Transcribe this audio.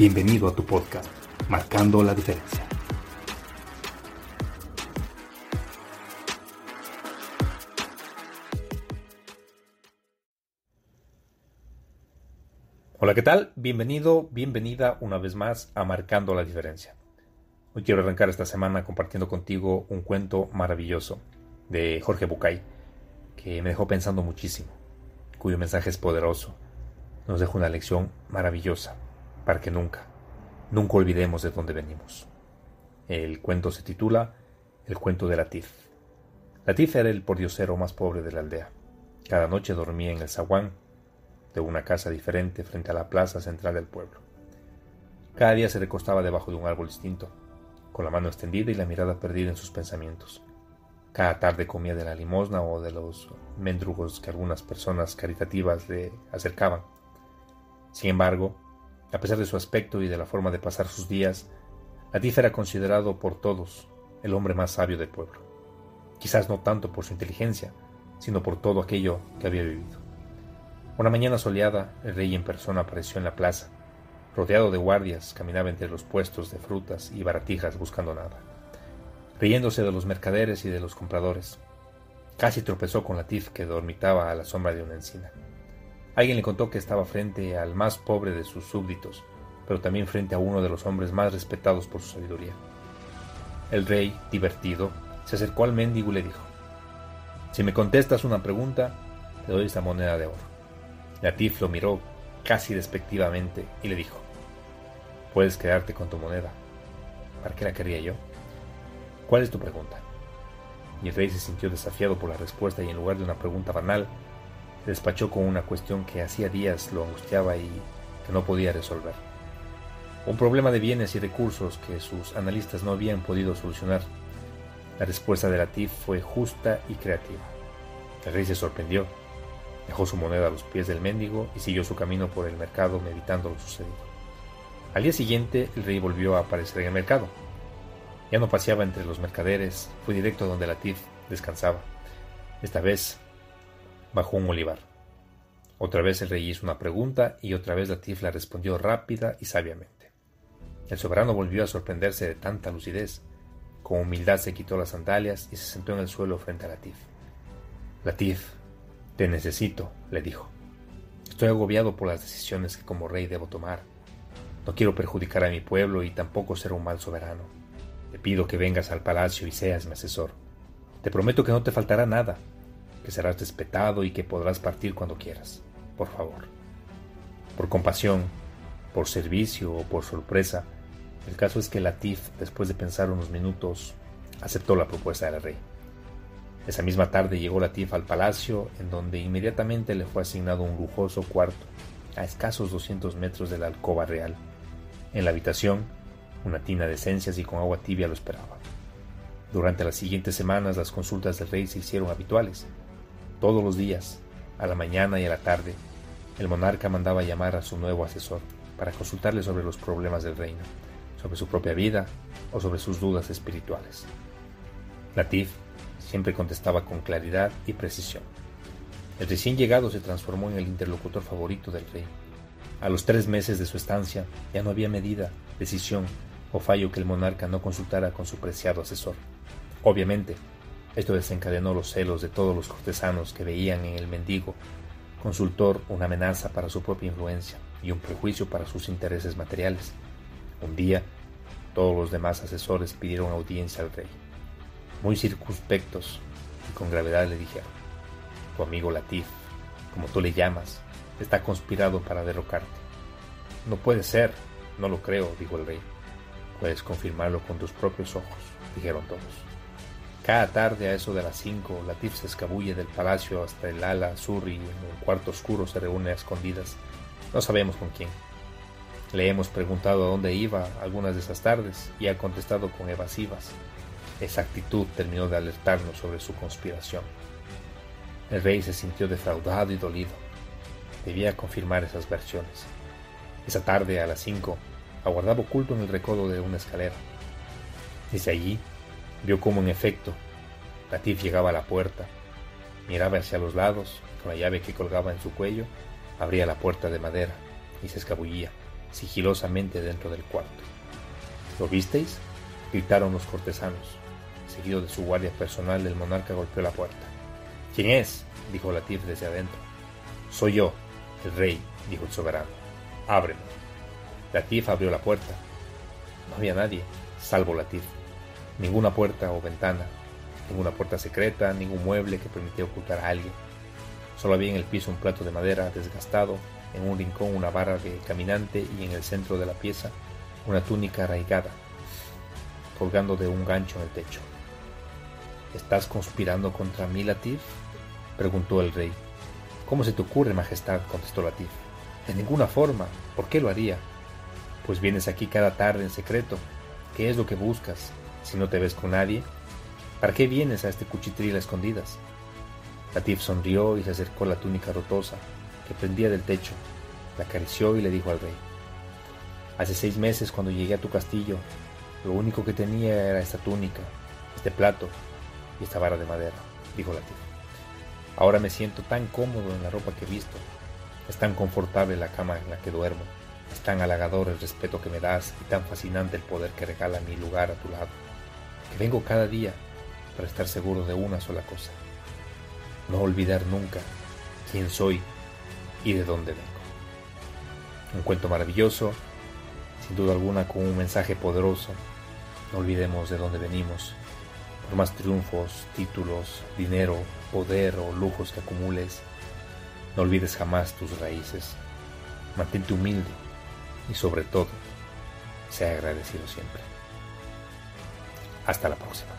Bienvenido a tu podcast, Marcando la Diferencia. Hola, ¿qué tal? Bienvenido, bienvenida una vez más a Marcando la Diferencia. Hoy quiero arrancar esta semana compartiendo contigo un cuento maravilloso de Jorge Bucay que me dejó pensando muchísimo cuyo mensaje es poderoso, nos deja una lección maravillosa para que nunca, nunca olvidemos de dónde venimos. El cuento se titula El cuento de Latif. Latif era el pordiosero más pobre de la aldea. Cada noche dormía en el zaguán de una casa diferente frente a la plaza central del pueblo. Cada día se recostaba debajo de un árbol distinto, con la mano extendida y la mirada perdida en sus pensamientos. Cada tarde comía de la limosna o de los mendrugos que algunas personas caritativas le acercaban. Sin embargo, a pesar de su aspecto y de la forma de pasar sus días, Latif era considerado por todos el hombre más sabio del pueblo. Quizás no tanto por su inteligencia, sino por todo aquello que había vivido. Una mañana soleada, el rey en persona apareció en la plaza. Rodeado de guardias, caminaba entre los puestos de frutas y baratijas buscando nada riéndose de los mercaderes y de los compradores. Casi tropezó con Latif que dormitaba a la sombra de una encina. Alguien le contó que estaba frente al más pobre de sus súbditos, pero también frente a uno de los hombres más respetados por su sabiduría. El rey, divertido, se acercó al mendigo y le dijo, Si me contestas una pregunta, te doy esta moneda de oro. Latif lo miró casi despectivamente y le dijo, Puedes quedarte con tu moneda. ¿Para qué la quería yo? ¿Cuál es tu pregunta? Y el rey se sintió desafiado por la respuesta y en lugar de una pregunta banal, despachó con una cuestión que hacía días lo angustiaba y que no podía resolver. Un problema de bienes y recursos que sus analistas no habían podido solucionar. La respuesta de Latif fue justa y creativa. El rey se sorprendió, dejó su moneda a los pies del mendigo y siguió su camino por el mercado meditando lo sucedido. Al día siguiente el rey volvió a aparecer en el mercado. Ya no paseaba entre los mercaderes, fui directo donde Latif descansaba. Esta vez bajo un olivar. Otra vez el rey hizo una pregunta y otra vez la respondió rápida y sabiamente. El soberano volvió a sorprenderse de tanta lucidez. Con humildad se quitó las sandalias y se sentó en el suelo frente a Latif. Latif, te necesito, le dijo. Estoy agobiado por las decisiones que como rey debo tomar. No quiero perjudicar a mi pueblo y tampoco ser un mal soberano. Te pido que vengas al palacio y seas mi asesor. Te prometo que no te faltará nada, serás respetado y que podrás partir cuando quieras. Por favor. Por compasión, por servicio o por sorpresa, el caso es que Latif, después de pensar unos minutos, aceptó la propuesta del rey. Esa misma tarde llegó Latif al palacio, en donde inmediatamente le fue asignado un lujoso cuarto, a escasos 200 metros de la alcoba real. En la habitación, una tina de esencias y con agua tibia lo esperaba. Durante las siguientes semanas las consultas del rey se hicieron habituales. Todos los días, a la mañana y a la tarde, el monarca mandaba llamar a su nuevo asesor para consultarle sobre los problemas del reino, sobre su propia vida o sobre sus dudas espirituales. Latif siempre contestaba con claridad y precisión. El recién llegado se transformó en el interlocutor favorito del rey. A los tres meses de su estancia ya no había medida, decisión o fallo que el monarca no consultara con su preciado asesor. Obviamente, esto desencadenó los celos de todos los cortesanos que veían en el mendigo consultor una amenaza para su propia influencia y un prejuicio para sus intereses materiales. Un día, Todos los demás asesores pidieron audiencia al rey. Muy circunspectos y con gravedad le dijeron, tu amigo Latif, como tú le llamas, está conspirado para derrocarte. No puede ser, no lo creo, dijo el rey. Puedes confirmarlo con tus propios ojos, dijeron todos. Cada tarde a eso de las cinco, Latif se escabulle del palacio hasta el ala sur y en un cuarto oscuro se reúne a escondidas. No sabemos con quién. Le hemos preguntado a dónde iba algunas de esas tardes y ha contestado con evasivas. Esa actitud terminó de alertarnos sobre su conspiración. El rey se sintió defraudado y dolido. Debía confirmar esas versiones. Esa tarde, a las cinco, aguardaba oculto en el recodo de una escalera. Desde allí, vio cómo en efecto, Latif llegaba a la puerta, miraba hacia los lados, con la llave que colgaba en su cuello, abría la puerta de madera y se escabullía sigilosamente dentro del cuarto. ¿Lo visteis? gritaron los cortesanos. Seguido de su guardia personal, el monarca golpeó la puerta. ¿Quién es? dijo Latif desde adentro. Soy yo, el rey, dijo el soberano. Ábreme. Latif abrió la puerta. No había nadie, salvo Latif. Ninguna puerta o ventana, ninguna puerta secreta, ningún mueble que permitía ocultar a alguien. Solo había en el piso un plato de madera desgastado en un rincón una barra de caminante y en el centro de la pieza una túnica arraigada, colgando de un gancho en el techo. ¿Estás conspirando contra mí, Latif? preguntó el rey. ¿Cómo se te ocurre, Majestad? contestó Latif. De ninguna forma. ¿Por qué lo haría? Pues vienes aquí cada tarde en secreto. ¿Qué es lo que buscas? Si no te ves con nadie, ¿para qué vienes a este cuchitril a escondidas? Latif sonrió y se acercó a la túnica rotosa, que pendía del techo, la acarició y le dijo al rey, Hace seis meses cuando llegué a tu castillo, lo único que tenía era esta túnica, este plato y esta vara de madera, dijo la tía. Ahora me siento tan cómodo en la ropa que he visto, es tan confortable la cama en la que duermo, es tan halagador el respeto que me das y tan fascinante el poder que regala mi lugar a tu lado, que vengo cada día para estar seguro de una sola cosa, no olvidar nunca quién soy y de dónde vengo. Un cuento maravilloso, sin duda alguna con un mensaje poderoso. No olvidemos de dónde venimos. Por más triunfos, títulos, dinero, poder o lujos que acumules, no olvides jamás tus raíces. Mantente humilde y sobre todo, sea agradecido siempre. Hasta la próxima.